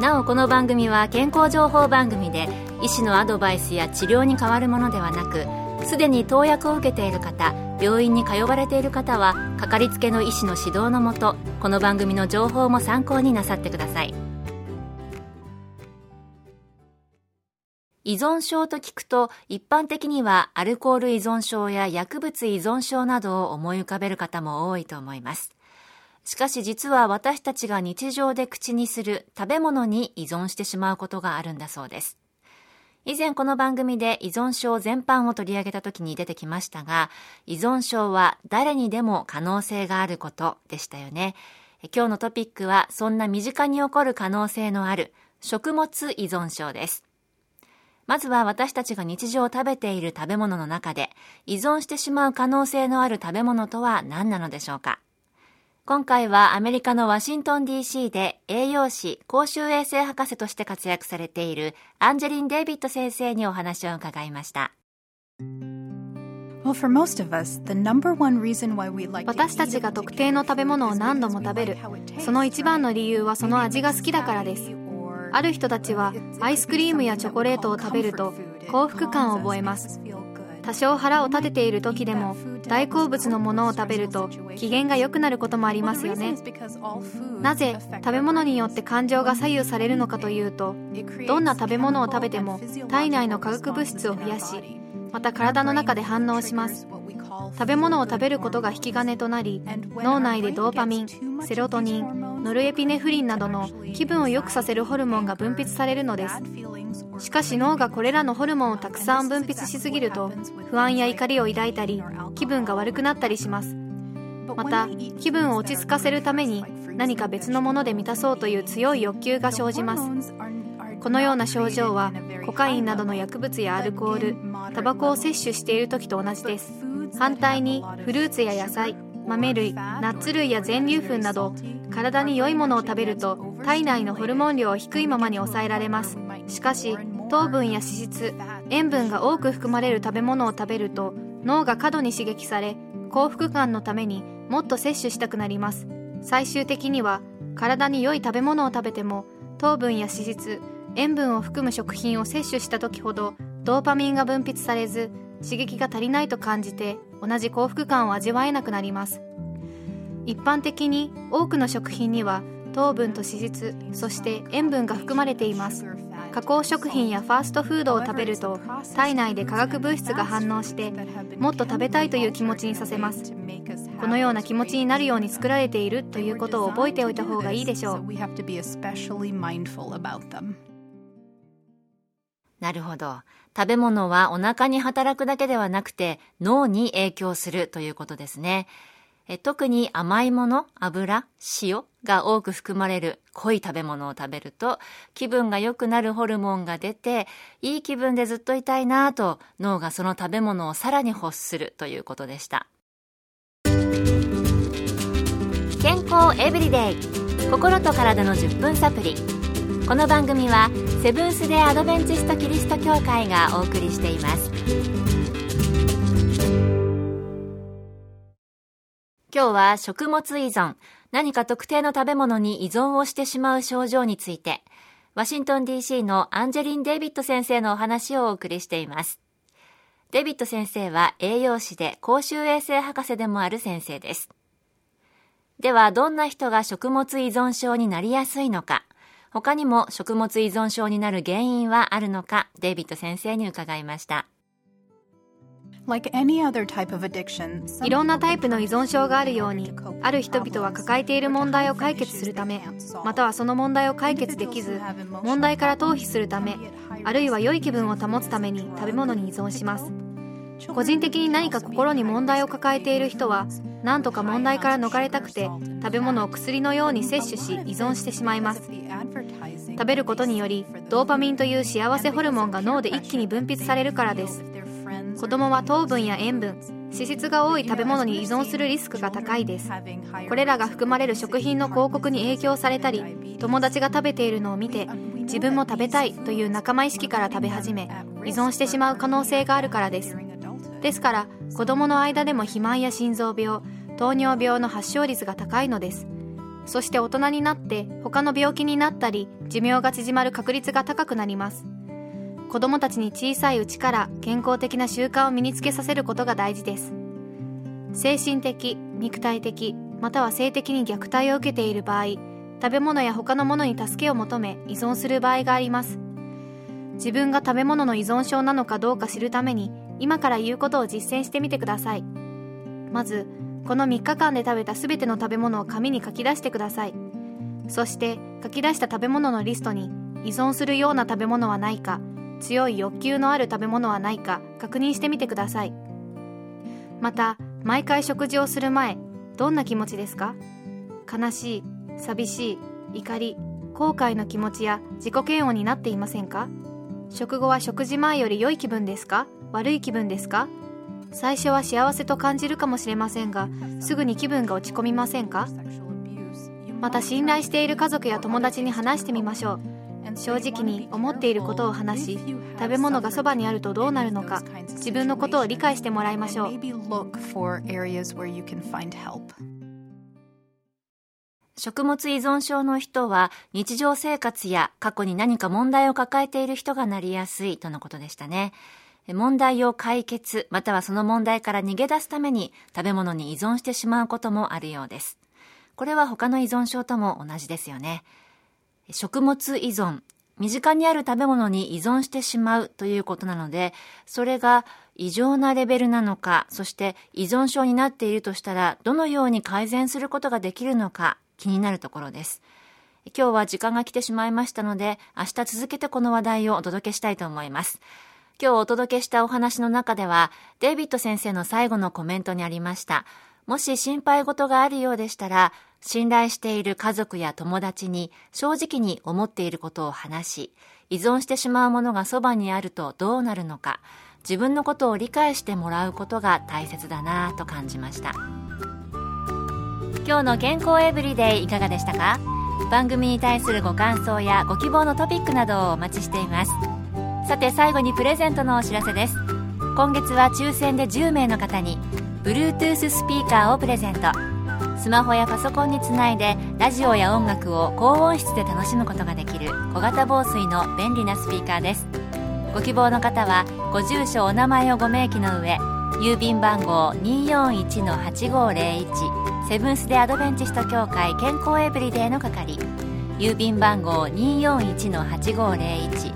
なおこの番組は健康情報番組で医師のアドバイスや治療に変わるものではなくすでに投薬を受けている方病院に通われている方はかかりつけの医師の指導のもとこの番組の情報も参考になさってください。依存症と聞くと一般的にはアルコール依存症や薬物依存症などを思い浮かべる方も多いと思います。しかし実は私たちが日常で口にする食べ物に依存してしまうことがあるんだそうです以前この番組で依存症全般を取り上げた時に出てきましたが、依存症は誰にでも可能性があることでしたよね。今日のトピックはそんな身近に起こる可能性のある食物依存症です。まずは私たちが日常を食べている食べ物の中で依存してしまう可能性のある食べ物とは何なのでしょうか？今回はアメリカのワシントン DC で栄養士、公衆衛生博士として活躍されているアンジェリン・デイビッド先生にお話を伺いました。私たちが特定の食べ物を何度も食べるその一番の理由はその味が好きだからです。ある人たちはアイスクリームやチョコレートを食べると幸福感を覚えます多少腹を立てている時でも大好物のものを食べると機嫌が良くなることもありますよね。なぜ食べ物によって感情が左右されるのかというとどんな食べ物を食べても体内の化学物質を増やしまた体の中で反応します。食べ物を食べることが引き金となり脳内でドーパミンセロトニンノルエピネフリンなどの気分を良くさせるホルモンが分泌されるのです。しかし脳がこれらのホルモンをたくさん分泌しすぎると不安や怒りを抱いたり気分が悪くなったりします。また気分を落ち着かせるために何か別のもので満たそうという強い欲求が生じます。このような症状はコカインなどの薬物やアルコールタバコを摂取している時と同じです。反対にフルーツや野菜豆類ナッツ類や全粒粉など体に良いものを食べると体内のホルモン量を低いままに抑えられます。しかし糖分や脂質塩分が多く含まれる食べ物を食べると脳が過度に刺激され幸福感のためにもっと摂取したくなります。最終的には体に良い食べ物を食べても糖分や脂質塩分を含む食品を摂取した時ほどドーパミンが分泌されず刺激が足りないと感じて同じ幸福感を味わえなくなります。一般的に多くの食品には糖分と脂質そして塩分が含まれています。加工食品やファーストフードを食べると体内で化学物質が反応してもっと食べたいという気持ちにさせます。このような気持ちになるように作られているということを覚えておいた方がいいでしょう。なるほど。食べ物はお腹に働くだけではなくて脳に影響するということですね。え特に甘いもの、油、塩が多く含まれる濃い食べ物を食べると気分が良くなるホルモンが出ていい気分でずっといたいなと脳がその食べ物をさらに欲するということでした。健康エブリデイ。心と体の10分サプリ。この番組はセブンス・デ・アドベンチスト・キリスト教会がお送りしています今日は食物依存、何か特定の食べ物に依存をしてしまう症状について、ワシントン DC のアンジェリン・デイビッド先生のお話をお送りしています。デイビッド先生は栄養士で公衆衛生博士でもある先生です。では、どんな人が食物依存症になりやすいのか、他にも食物依存症になる原因はあるのか、デイビッド先生に伺いました。いろんなタイプの依存症があるようにある人々は抱えている問題を解決するためまたはその問題を解決できず問題から逃避するためあるいは良い気分を保つために食べ物に依存します個人的に何か心に問題を抱えている人は何とか問題から逃れたくて食べ物を薬のように摂取し依存してしまいます食べることによりドーパミンという幸せホルモンが脳で一気に分泌されるからです。子供は糖分や塩分脂質が多い食べ物に依存するリスクが高いです。これらが含まれる食品の広告に影響されたり友達が食べているのを見て自分も食べたいという仲間意識から食べ始め依存してしまう可能性があるからです。ですから子供の間でも肥満や心臓病糖尿病の発症率が高いのです。そして大人になって他の病気になったり寿命が縮まる確率が高くなります。子供たちに小さいうちから健康的な習慣を身につけさせることが大事です。精神的肉体的または性的に虐待を受けている場合食べ物や他のものに助けを求め依存する場合があります。自分が食べ物の依存症なのかどうか知るために今から言うことを実践してみてください。まずこの3日間で食べた全ての食べ物を紙に書き出してください。そして書き出した食べ物のリストに依存するような食べ物はないか強い欲求のある食べ物はないか確認してみてください。また毎回食事をする前どんな気持ちですか？悲しい寂しい怒り後悔の気持ちや自己嫌悪になっていませんか？食後は食事前より良い気分ですか？悪い気分ですか？最初は幸せと感じるかもしれませんがすぐに気分が落ち込みませんか？また信頼している家族や友達に話してみましょう。正直に思っていることを話し食べ物がそばにあるとどうなるのか自分のことを理解してもらいましょう。食物依存症の人は日常生活や過去に何か問題を抱えている人がなりやすいとのことでしたね。問題を解決、またはその問題から逃げ出すために食べ物に依存してしまうこともあるようです。これは他の依存症とも同じですよね。食物依存、身近にある食べ物に依存してしまうということなので、それが異常なレベルなのか、そして依存症になっているとしたら、どのように改善することができるのか気になるところです。今日は時間が来てしまいましたので、明日続けてこの話題をお届けしたいと思います。今日お届けしたお話の中では、デイビッド先生の最後のコメントにありました。もし心配事があるようでしたら、信頼している家族や友達に正直に思っていることを話し、依存してしまうものがそばにあるとどうなるのか、自分のことを理解してもらうことが大切だなぁと感じました。今日の健康エブリデイいかがでしたか？番組に対するご感想やご希望のトピックなどをお待ちしています。さて最後にプレゼントのお知らせです。今月は抽選で10名の方に Bluetooth スピーカーをプレゼント。スマホやパソコンにつないでラジオや音楽を高音質で楽しむことができる小型防水の便利なスピーカーです。ご希望の方はご住所お名前をご明記の上郵便番号241-8501セブンス・デ・アドベンチスト協会健康エブリデイの係郵便番号241-8501